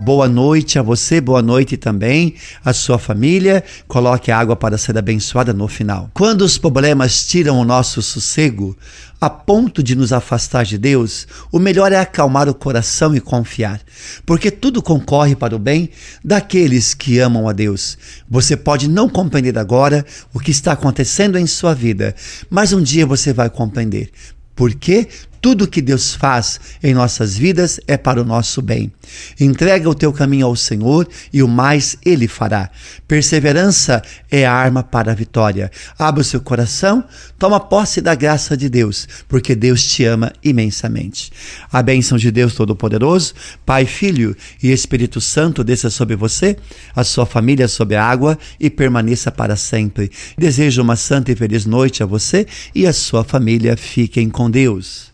Boa noite a você, boa noite também à sua família. Coloque a água para ser abençoada no final. Quando os problemas tiram o nosso sossego, a ponto de nos afastar de Deus, o melhor é acalmar o coração e confiar, porque tudo concorre para o bem daqueles que amam a Deus. Você pode não compreender agora o que está acontecendo em sua vida, mas um dia você vai compreender. Porque tudo que Deus faz em nossas vidas é para o nosso bem. Entrega o teu caminho ao Senhor e o mais Ele fará. Perseverança é a arma para a vitória. Abra o seu coração, toma posse da graça de Deus, porque Deus te ama imensamente. A bênção de Deus Todo-Poderoso, Pai, Filho e Espírito Santo desça sobre você, a sua família sobre a água e permaneça para sempre. Desejo uma santa e feliz noite a você e a sua família. Fiquem com Deus.